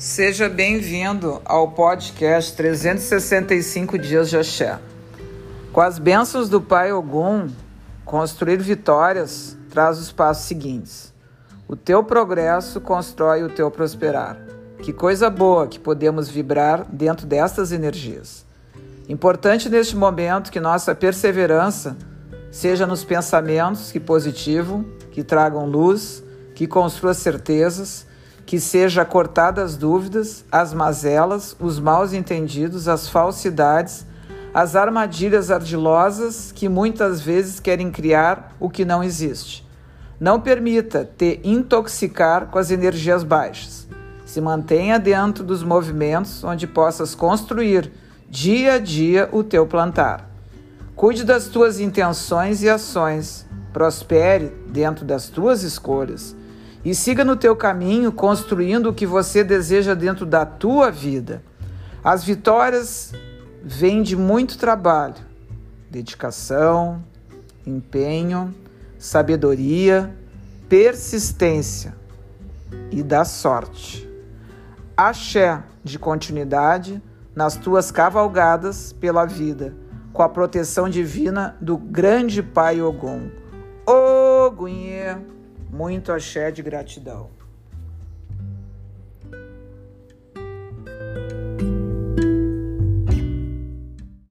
Seja bem-vindo ao podcast 365 Dias de Axé. Com as bênçãos do Pai Ogum, construir vitórias traz os passos seguintes. O teu progresso constrói o teu prosperar. Que coisa boa que podemos vibrar dentro destas energias. Importante neste momento que nossa perseverança seja nos pensamentos que positivo, que tragam luz, que construa certezas que seja cortada as dúvidas, as mazelas, os maus entendidos, as falsidades, as armadilhas ardilosas que muitas vezes querem criar o que não existe. Não permita te intoxicar com as energias baixas. Se mantenha dentro dos movimentos onde possas construir dia a dia o teu plantar. Cuide das tuas intenções e ações. Prospere dentro das tuas escolhas e siga no teu caminho construindo o que você deseja dentro da tua vida. As vitórias vêm de muito trabalho, dedicação, empenho, sabedoria, persistência e da sorte. Axé de continuidade nas tuas cavalgadas pela vida, com a proteção divina do grande Pai Ogum. Ogunhê! Muito axé de gratidão.